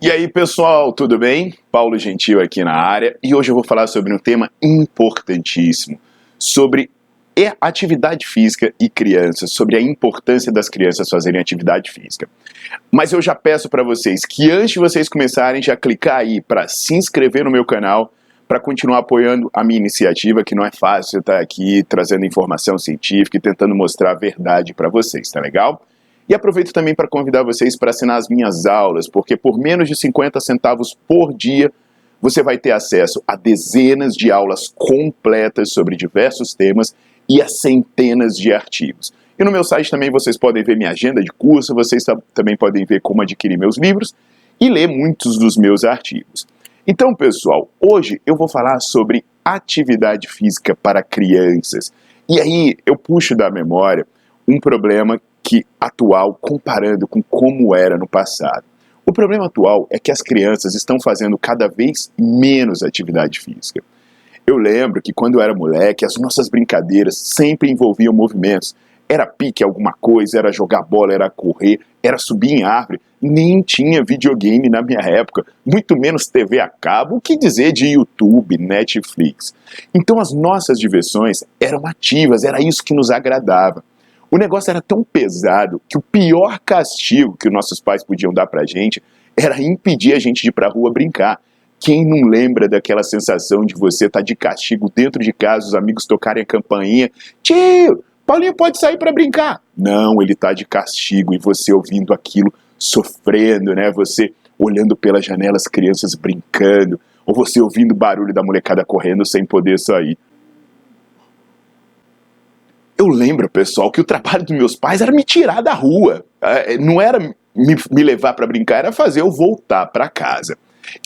E aí, pessoal, tudo bem? Paulo Gentil aqui na área e hoje eu vou falar sobre um tema importantíssimo, sobre atividade física e crianças, sobre a importância das crianças fazerem atividade física. Mas eu já peço para vocês que antes de vocês começarem, já clicar aí para se inscrever no meu canal, para continuar apoiando a minha iniciativa, que não é fácil estar aqui trazendo informação científica e tentando mostrar a verdade para vocês, tá legal? E aproveito também para convidar vocês para assinar as minhas aulas, porque por menos de 50 centavos por dia você vai ter acesso a dezenas de aulas completas sobre diversos temas e a centenas de artigos. E no meu site também vocês podem ver minha agenda de curso, vocês também podem ver como adquirir meus livros e ler muitos dos meus artigos. Então, pessoal, hoje eu vou falar sobre atividade física para crianças. E aí eu puxo da memória um problema que atual comparando com como era no passado. O problema atual é que as crianças estão fazendo cada vez menos atividade física. Eu lembro que quando eu era moleque, as nossas brincadeiras sempre envolviam movimentos. Era pique alguma coisa, era jogar bola, era correr, era subir em árvore. Nem tinha videogame na minha época, muito menos TV a cabo, o que dizer de YouTube, Netflix. Então as nossas diversões eram ativas, era isso que nos agradava. O negócio era tão pesado que o pior castigo que os nossos pais podiam dar pra gente era impedir a gente de ir pra rua brincar. Quem não lembra daquela sensação de você estar tá de castigo dentro de casa, os amigos tocarem a campainha? Tio, Paulinho pode sair para brincar. Não, ele tá de castigo e você ouvindo aquilo, sofrendo, né? Você olhando pela janela as crianças brincando, ou você ouvindo o barulho da molecada correndo sem poder sair. Eu lembro, pessoal, que o trabalho dos meus pais era me tirar da rua. É, não era me, me levar para brincar, era fazer eu voltar para casa.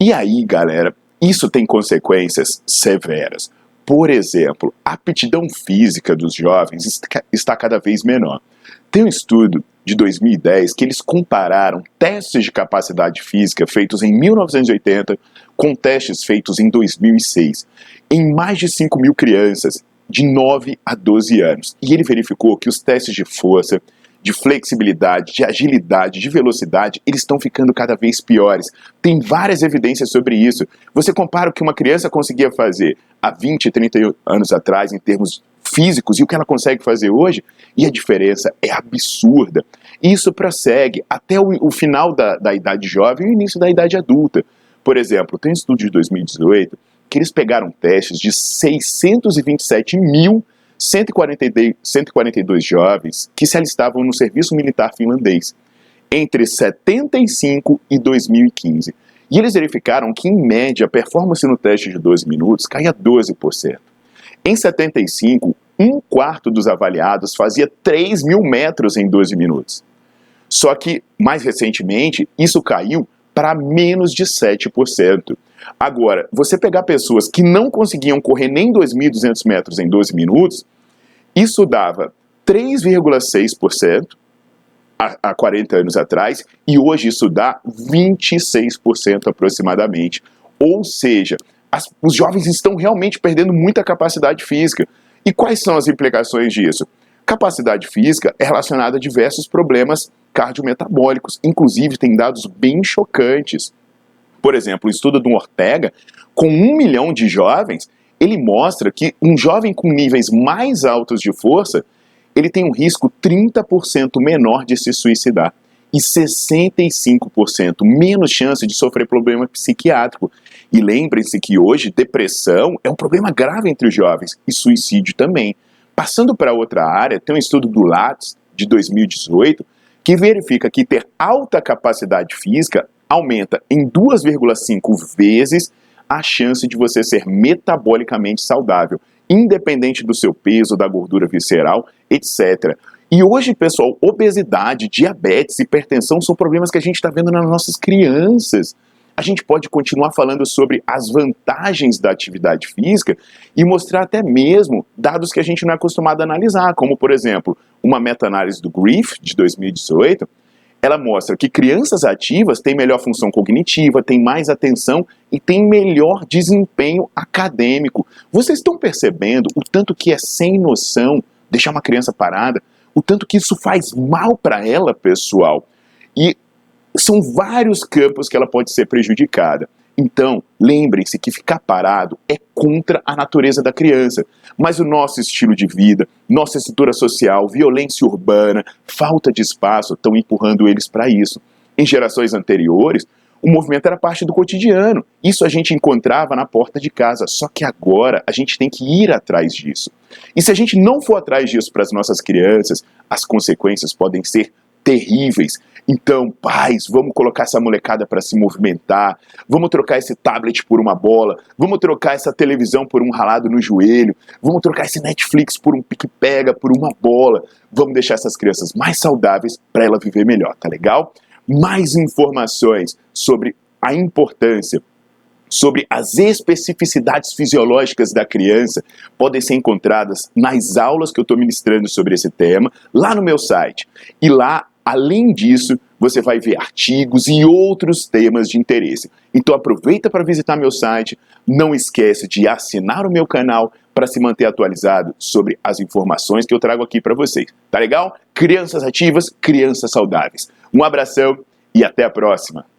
E aí, galera, isso tem consequências severas. Por exemplo, a aptidão física dos jovens está cada vez menor. Tem um estudo de 2010 que eles compararam testes de capacidade física feitos em 1980 com testes feitos em 2006 em mais de 5 mil crianças de 9 a 12 anos. E ele verificou que os testes de força, de flexibilidade, de agilidade, de velocidade, eles estão ficando cada vez piores. Tem várias evidências sobre isso. Você compara o que uma criança conseguia fazer há 20, 30 anos atrás, em termos físicos, e o que ela consegue fazer hoje, e a diferença é absurda. Isso prossegue até o, o final da, da idade jovem e o início da idade adulta. Por exemplo, tem um estudo de 2018 que eles pegaram testes de 627.142 jovens que se alistavam no serviço militar finlandês entre 75 e 2015. E eles verificaram que, em média, a performance no teste de 12 minutos caía 12%. Em 75, um quarto dos avaliados fazia 3 mil metros em 12 minutos. Só que, mais recentemente, isso caiu para menos de 7%. Agora, você pegar pessoas que não conseguiam correr nem 2.200 metros em 12 minutos, isso dava 3,6% há 40 anos atrás, e hoje isso dá 26% aproximadamente. Ou seja, as, os jovens estão realmente perdendo muita capacidade física. E quais são as implicações disso? Capacidade física é relacionada a diversos problemas cardiometabólicos, inclusive tem dados bem chocantes. Por exemplo, o estudo do Ortega, com um milhão de jovens, ele mostra que um jovem com níveis mais altos de força, ele tem um risco 30% menor de se suicidar e 65% menos chance de sofrer problema psiquiátrico. E lembrem-se que hoje depressão é um problema grave entre os jovens e suicídio também. Passando para outra área, tem um estudo do Lattes de 2018 que verifica que ter alta capacidade física aumenta em 2,5 vezes a chance de você ser metabolicamente saudável, independente do seu peso, da gordura visceral, etc. E hoje, pessoal, obesidade, diabetes, hipertensão são problemas que a gente está vendo nas nossas crianças. A gente pode continuar falando sobre as vantagens da atividade física e mostrar até mesmo dados que a gente não é acostumado a analisar, como, por exemplo, uma meta-análise do Griff, de 2018, ela mostra que crianças ativas têm melhor função cognitiva, têm mais atenção e têm melhor desempenho acadêmico. Vocês estão percebendo o tanto que é sem noção deixar uma criança parada? o tanto que isso faz mal para ela, pessoal. E são vários campos que ela pode ser prejudicada. Então, lembrem-se que ficar parado é contra a natureza da criança. Mas o nosso estilo de vida, nossa estrutura social, violência urbana, falta de espaço estão empurrando eles para isso. Em gerações anteriores, o movimento era parte do cotidiano. Isso a gente encontrava na porta de casa. Só que agora a gente tem que ir atrás disso. E se a gente não for atrás disso para as nossas crianças, as consequências podem ser terríveis. Então, pais, vamos colocar essa molecada para se movimentar, vamos trocar esse tablet por uma bola, vamos trocar essa televisão por um ralado no joelho, vamos trocar esse Netflix por um pique-pega, por uma bola. Vamos deixar essas crianças mais saudáveis para ela viver melhor, tá legal? mais informações sobre a importância, sobre as especificidades fisiológicas da criança, podem ser encontradas nas aulas que eu estou ministrando sobre esse tema, lá no meu site. E lá, além disso, você vai ver artigos e outros temas de interesse. Então aproveita para visitar meu site, não esquece de assinar o meu canal para se manter atualizado sobre as informações que eu trago aqui para vocês. Tá legal? Crianças ativas, crianças saudáveis. Um abração e até a próxima!